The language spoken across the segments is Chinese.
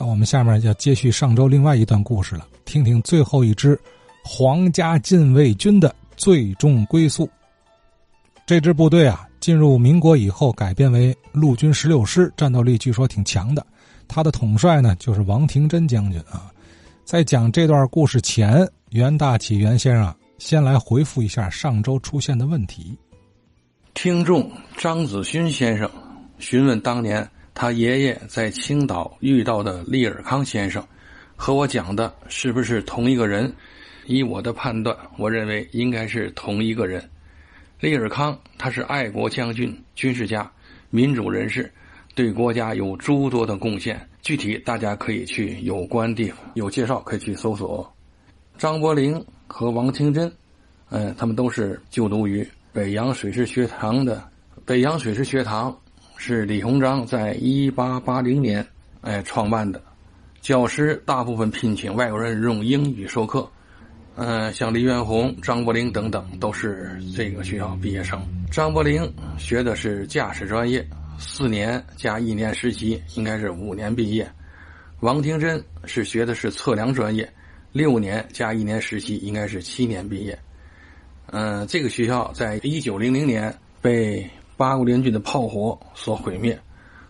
那我们下面要接续上周另外一段故事了，听听最后一支皇家禁卫军的最终归宿。这支部队啊，进入民国以后改编为陆军十六师，战斗力据说挺强的。他的统帅呢，就是王廷珍将军啊。在讲这段故事前，袁大启袁先生先来回复一下上周出现的问题。听众张子勋先生询问当年。他爷爷在青岛遇到的利尔康先生，和我讲的是不是同一个人？以我的判断，我认为应该是同一个人。利尔康他是爱国将军、军事家、民主人士，对国家有诸多的贡献。具体大家可以去有关地方有介绍，可以去搜索。张伯苓和王清珍，嗯，他们都是就读于北洋水师学堂的北洋水师学堂。是李鸿章在一八八零年，哎创办的，教师大部分聘请外国人用英语授课，嗯，像黎元洪、张伯苓等等都是这个学校毕业生。张伯苓学的是驾驶专业，四年加一年实习，应该是五年毕业。王廷珍是学的是测量专业，六年加一年实习，应该是七年毕业。嗯，这个学校在一九零零年被。八国联军的炮火所毁灭，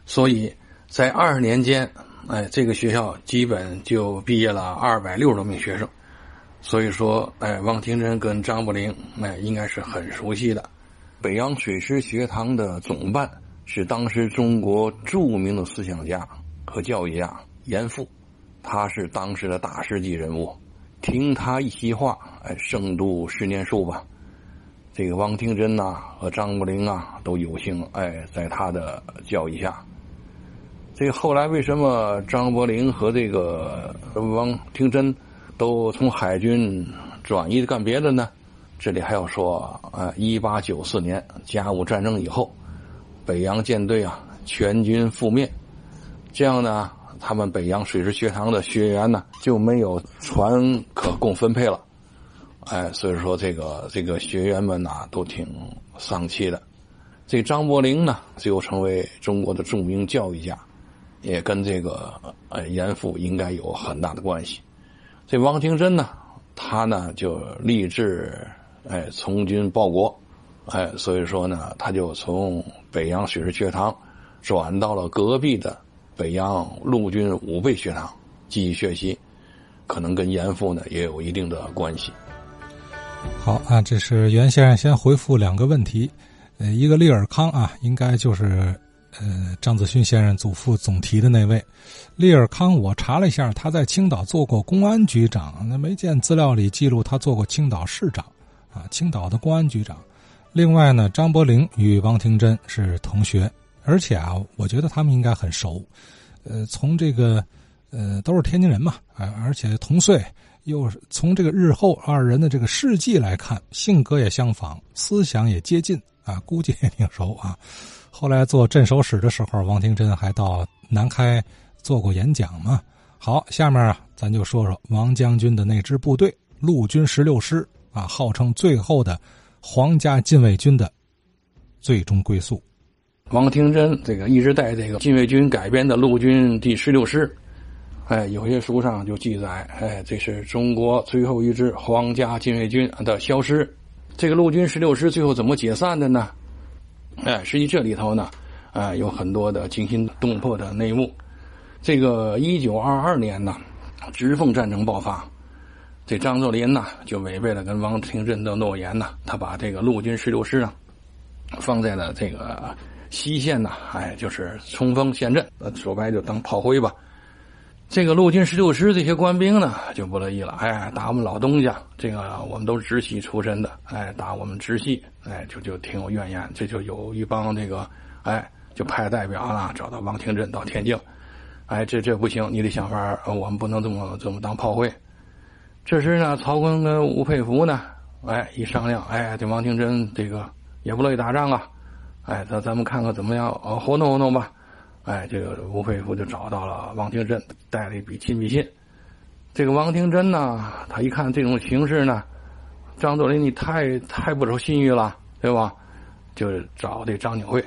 所以在二年间，哎，这个学校基本就毕业了二百六十多名学生。所以说，哎，王廷珍跟张伯苓，哎，应该是很熟悉的。北洋水师学堂的总办是当时中国著名的思想家和教育家严复，他是当时的大师级人物。听他一席话，哎，胜读十年书吧。这个汪廷珍呐和张伯苓啊都有幸哎在他的教育下。这后来为什么张伯苓和这个汪廷珍都从海军转移干别的呢？这里还要说啊，一八九四年甲午战争以后，北洋舰队啊全军覆灭，这样呢，他们北洋水师学堂的学员呢就没有船可供分配了。哎，所以说这个这个学员们呐都挺丧气的。这张伯苓呢，最后成为中国的著名教育家，也跟这个呃严复应该有很大的关系。这王廷珍呢，他呢就立志哎从军报国，哎，所以说呢，他就从北洋水师学堂转到了隔壁的北洋陆军武备学堂继续学习，可能跟严复呢也有一定的关系。好啊，这是袁先生先回复两个问题，呃，一个利尔康啊，应该就是呃张子勋先生祖父总提的那位利尔康。我查了一下，他在青岛做过公安局长，那没见资料里记录他做过青岛市长啊，青岛的公安局长。另外呢，张伯苓与王廷珍是同学，而且啊，我觉得他们应该很熟，呃，从这个呃都是天津人嘛，啊，而且同岁。又是从这个日后二人的这个事迹来看，性格也相仿，思想也接近啊，估计也挺熟啊。后来做镇守使的时候，王廷珍还到南开做过演讲嘛。好，下面啊，咱就说说王将军的那支部队——陆军十六师啊，号称最后的皇家禁卫军的最终归宿。王廷珍这个一直带这个禁卫军改编的陆军第十六师。哎，有些书上就记载，哎，这是中国最后一支皇家禁卫军的消失。这个陆军十六师最后怎么解散的呢？哎，实际这里头呢，哎，有很多的惊心动魄的内幕。这个一九二二年呢，直奉战争爆发，这张作霖呢就违背了跟王廷珍的诺言呢，他把这个陆军十六师啊放在了这个西线呢，哎，就是冲锋陷阵，说白就当炮灰吧。这个陆军十六师这些官兵呢就不乐意了，哎，打我们老东家，这个我们都是直系出身的，哎，打我们直系，哎，就就挺有怨言。这就有一帮这个，哎，就派代表了，找到王廷珍到天津，哎，这这不行，你得想法，我们不能这么这么当炮灰。这时呢，曹锟跟吴佩孚呢，哎，一商量，哎，这王廷珍这个也不乐意打仗啊，哎，咱咱们看看怎么样，活动活动吧。哎，这个吴佩孚就找到了汪廷珍，带了一笔亲笔信。这个汪廷珍呢，他一看这种形势呢，张作霖你太太不守信誉了，对吧？就找这张景惠。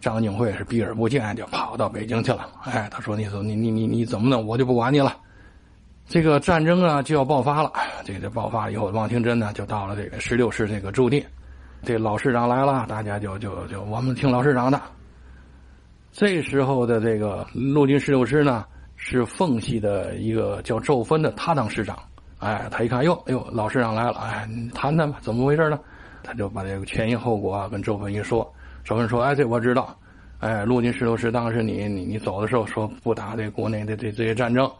张景惠是避而不见，就跑到北京去了。哎，他说：“你说你你你你怎么弄？我就不管你了。”这个战争啊就要爆发了。这个爆发以后，汪廷珍呢就到了这个十六师这个驻地。这老师长来了，大家就就就我们听老师长的。这时候的这个陆军十六师呢，是奉系的一个叫周芬的，他当师长。哎，他一看，哟，哎呦，老师长来了，哎，谈谈吧，怎么回事呢？他就把这个前因后果啊跟周芬一说。周芬说：“哎，这我知道。哎，陆军十六师当时你你你走的时候说不打这国内的这这些战争。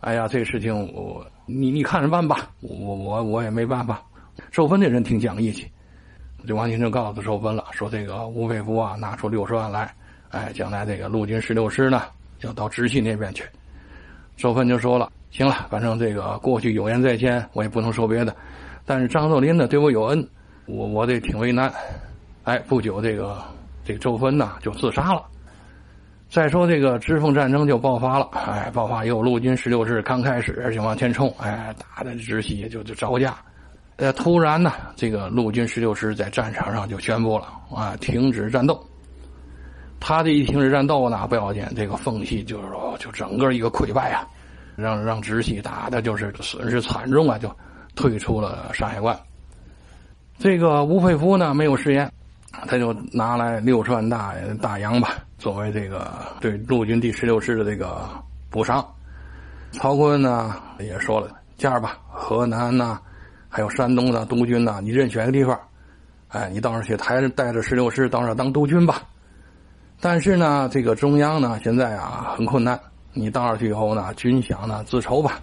哎呀，这事情我你你看着办吧，我我我也没办法。”周芬这人挺讲义气，这王廷就告诉周芬了，说这个吴佩孚啊拿出六十万来。哎，将来这个陆军十六师呢，要到直系那边去。周芬就说了：“行了，反正这个过去有言在先，我也不能说别的。但是张作霖呢，对我有恩，我我得挺为难。”哎，不久这个这个周芬呢就自杀了。再说这个直奉战争就爆发了。哎，爆发以后，陆军十六师刚开始就往前冲，哎，打的直系就就招架。呃，突然呢，这个陆军十六师在战场上就宣布了啊，停止战斗。他这一停止战斗呢，不要紧，这个缝隙就是说，就整个一个溃败啊，让让直系打的就是损失惨重啊，就退出了山海关。这个吴佩孚呢，没有食言，他就拿来六十万大大洋吧，作为这个对陆军第十六师的这个补偿。曹锟呢也说了，这样吧，河南呐，还有山东的督军呐，你任选一个地方，哎，你到时候去台带着十六师到那当督军吧。但是呢，这个中央呢，现在啊很困难。你到上去以后呢，军饷呢自筹吧。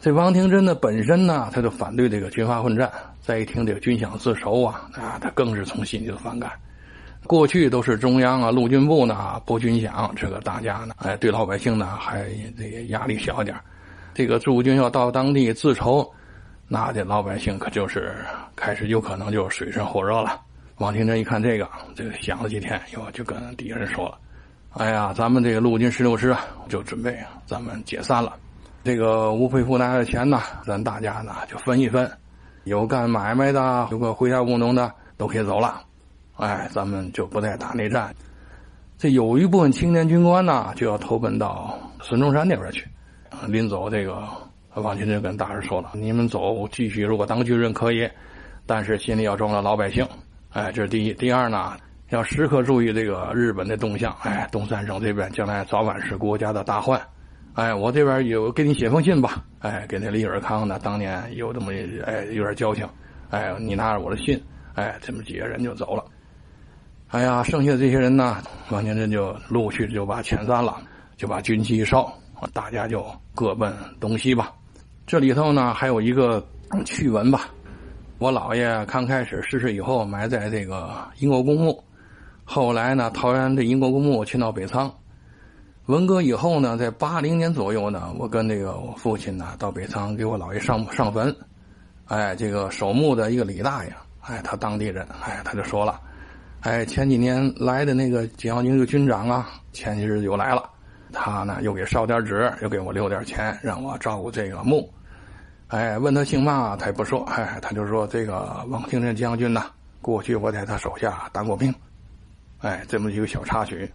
这王廷珍呢本身呢，他就反对这个军阀混战。再一听这个军饷自筹啊，啊，他更是从心里就反感。过去都是中央啊，陆军部呢拨军饷，这个大家呢，哎，对老百姓呢还这个压力小点这个驻军要到当地自筹，那这老百姓可就是开始有可能就水深火热了。王廷珍一看这个，这个想了几天，又就跟敌人说了：“哎呀，咱们这个陆军十六师啊，就准备咱们解散了。这个吴佩孚拿的钱呢，咱大家呢就分一分。有干买卖的，有个回家务农的，都可以走了。哎，咱们就不再打内战。这有一部分青年军官呢，就要投奔到孙中山那边去。临走，这个王廷珍跟大人说了：你们走，继续如果当军人可以，但是心里要装着老百姓。”哎，这是第一。第二呢，要时刻注意这个日本的动向。哎，东三省这边将来早晚是国家的大患。哎，我这边有给你写封信吧。哎，给那李尔康呢，当年有这么哎有点交情。哎，你拿着我的信，哎，这么几个人就走了。哎呀，剩下的这些人呢，王廷珍就陆续就把遣散了，就把军旗一烧，大家就各奔东西吧。这里头呢，还有一个趣闻吧。我姥爷刚开始逝世以后埋在这个英国公墓，后来呢，桃园的英国公墓迁到北仓。文革以后呢，在八零年左右呢，我跟这个我父亲呢到北仓给我姥爷上上坟。哎，这个守墓的一个李大爷，哎，他当地人，哎，他就说了，哎，前几年来的那个解放军的军长啊，前几日又来了，他呢又给烧点纸，又给我留点钱，让我照顾这个墓。哎，问他姓嘛，他也不说。哎，他就说这个王廷珍将军呐，过去我在他手下当过兵。哎，这么一个小插曲。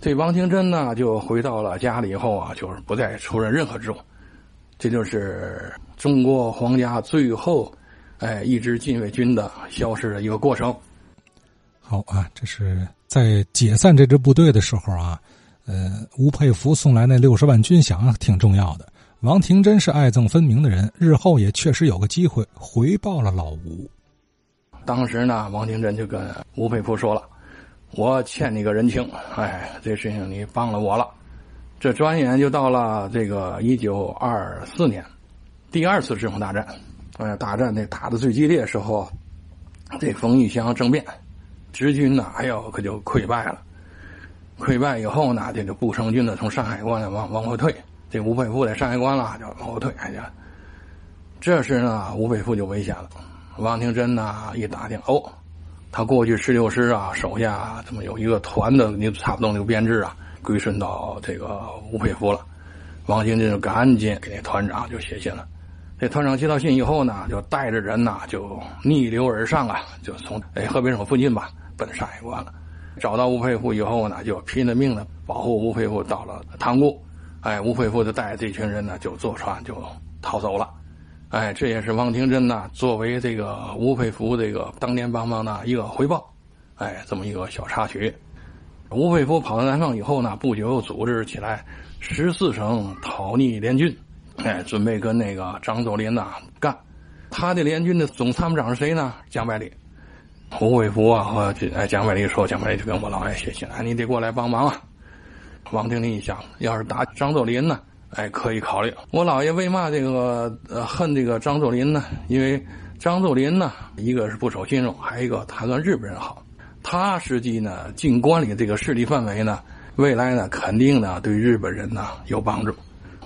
这王廷珍呢，就回到了家里以后啊，就是不再出任任何职务。这就是中国皇家最后，哎，一支禁卫军的消失的一个过程。好啊，这是在解散这支部队的时候啊，呃，吴佩孚送来那六十万军饷挺重要的。王廷珍是爱憎分明的人，日后也确实有个机会回报了老吴。当时呢，王廷珍就跟吴佩孚说了：“我欠你个人情，哎，这事情你帮了我了。”这转眼就到了这个一九二四年，第二次直奉大战。哎，大战那打的最激烈时候，这冯玉祥政变，直军呢，哎呦，可就溃败了。溃败以后呢，这个步成军呢，从上海关往往后退。这吴佩孚在上海关了，就往后退。哎呀，这时呢，吴佩孚就危险了。王廷珍呢一打听，哦，他过去十六师啊，手下怎么有一个团的，你差不多那个编制啊，归顺到这个吴佩孚了。王廷珍就赶紧给那团长就写信了。这团长接到信以后呢，就带着人呐，就逆流而上啊，就从哎河北省附近吧，奔山海关了。找到吴佩孚以后呢，就拼了命的保护吴佩孚到了塘沽。哎，吴佩孚就带着这群人呢，就坐船就逃走了。哎，这也是汪廷珍呢作为这个吴佩孚这个当年帮忙的一个回报。哎，这么一个小插曲。吴佩孚跑到南方以后呢，不久又组织起来十四省讨逆联军，哎，准备跟那个张作霖呐干。他的联军的总参谋长是谁呢？蒋百里。吴佩孚啊和哎蒋百里说，蒋百里就跟我老爷写信，哎，你得过来帮忙啊。王廷林一想，要是打张作霖呢，哎，可以考虑。我老爷为嘛这个呃恨这个张作霖呢？因为张作霖呢，一个是不守信用，还有一个他跟日本人好。他实际呢，进关里这个势力范围呢，未来呢，肯定呢对日本人呢有帮助。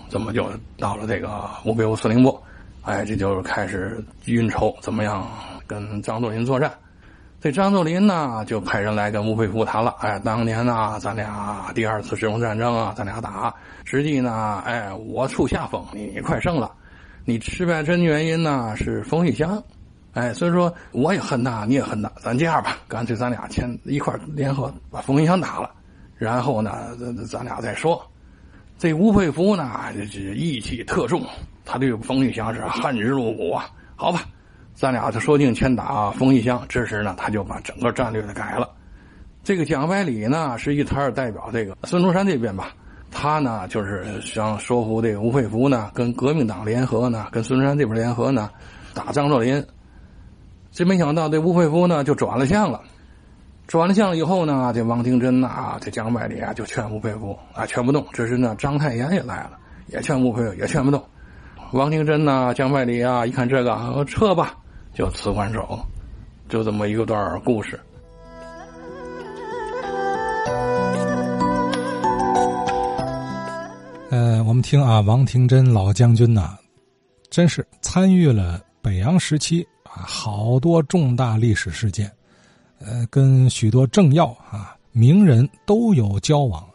怎么就到了这个吴佩孚司令部？哎，这就是开始运筹怎么样跟张作霖作战。这张作霖呢，就派人来跟吴佩孚谈了。哎，当年呢，咱俩第二次直奉战争啊，咱俩打，实际呢，哎，我处下风，你快胜了。你失败真原因呢是冯玉祥，哎，所以说我也恨他，你也恨他，咱这样吧，干脆咱俩签一块联合把冯玉祥打了，然后呢，咱咱俩再说。这吴佩孚呢，这这义气特重，他对冯玉祥是恨之入骨啊。好吧。咱俩就说定先打冯玉祥，这时呢，他就把整个战略的改了。这个蒋百里呢，实际他是代表这个孙中山这边吧，他呢就是想说服这个吴佩孚呢，跟革命党联合呢，跟孙中山这边联合呢，打张作霖。这没想到这吴佩孚呢就转了向了，转了向以后呢，这王廷珍呐，这蒋百里啊就劝吴佩孚啊劝不动。这时呢，章太炎也来了，也劝吴佩孚，也劝不动。王廷珍呐，蒋百里啊，一看这个，撤吧。就辞官手，就这么一个段故事。呃，我们听啊，王廷珍老将军呐，真是参与了北洋时期啊好多重大历史事件，呃，跟许多政要啊名人都有交往。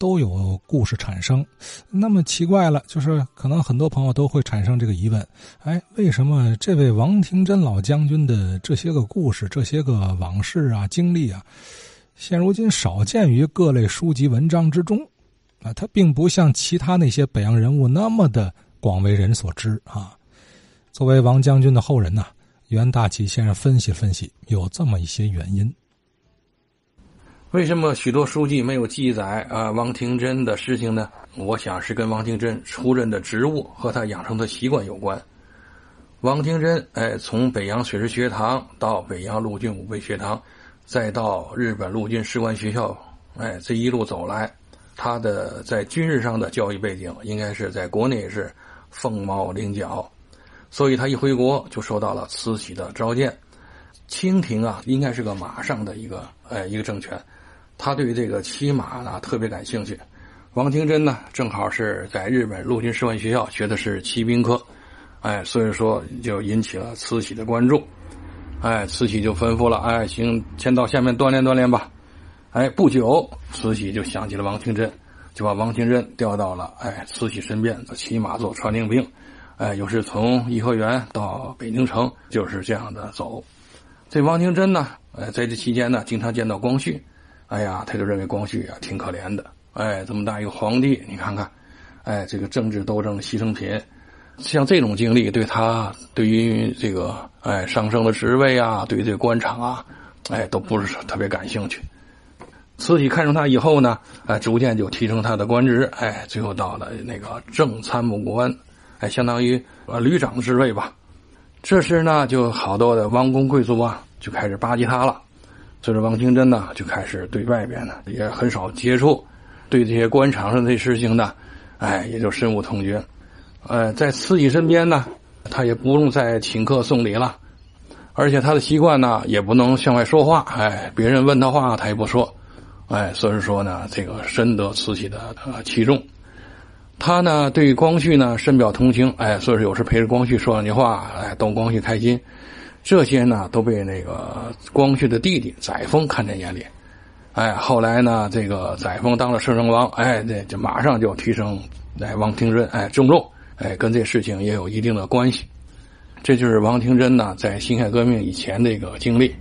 都有故事产生，那么奇怪了，就是可能很多朋友都会产生这个疑问：哎，为什么这位王廷珍老将军的这些个故事、这些个往事啊、经历啊，现如今少见于各类书籍文章之中？啊，他并不像其他那些北洋人物那么的广为人所知啊。作为王将军的后人呢，袁大启先生分析分析，有这么一些原因。为什么许多书籍没有记载啊王廷珍的事情呢？我想是跟王廷珍出任的职务和他养成的习惯有关。王廷珍哎，从北洋水师学堂到北洋陆军武备学堂，再到日本陆军士官学校，哎，这一路走来，他的在军事上的教育背景应该是在国内是凤毛麟角，所以他一回国就受到了慈禧的召见。清廷啊，应该是个马上的一个哎一个政权。他对这个骑马呢特别感兴趣，王廷珍呢正好是在日本陆军士官学校学的是骑兵科，哎，所以说就引起了慈禧的关注，哎，慈禧就吩咐了，哎，行，先到下面锻炼锻炼吧，哎，不久，慈禧就想起了王廷珍，就把王廷珍调到了哎慈禧身边，骑马做传令兵，哎，又是从颐和园到北京城，就是这样的走。这汪廷珍呢，哎，在这期间呢，经常见到光绪。哎呀，他就认为光绪啊挺可怜的，哎，这么大一个皇帝，你看看，哎，这个政治斗争牺牲品，像这种经历，对他对于这个哎上升的职位啊，对于这个官场啊，哎，都不是特别感兴趣。慈禧看中他以后呢，哎，逐渐就提升他的官职，哎，最后到了那个正参谋官，哎，相当于呃旅长职位吧。这时呢，就好多的王公贵族啊，就开始巴结他了。所以说，王清珍呢就开始对外边呢也很少接触，对这些官场上的事情呢，哎，也就深恶痛绝。呃，在慈禧身边呢，他也不用再请客送礼了，而且他的习惯呢也不能向外说话，哎，别人问他话他也不说，哎，所以说呢，这个深得慈禧的呃器重。他呢对光绪呢深表同情，哎，所以说有时陪着光绪说两句话，哎，逗光绪开心。这些呢都被那个光绪的弟弟载沣看在眼里，哎，后来呢，这个载沣当了摄政王，哎，这就马上就提升哎王廷珍哎重用，哎，跟这事情也有一定的关系。这就是王廷珍呢在辛亥革命以前的一个经历。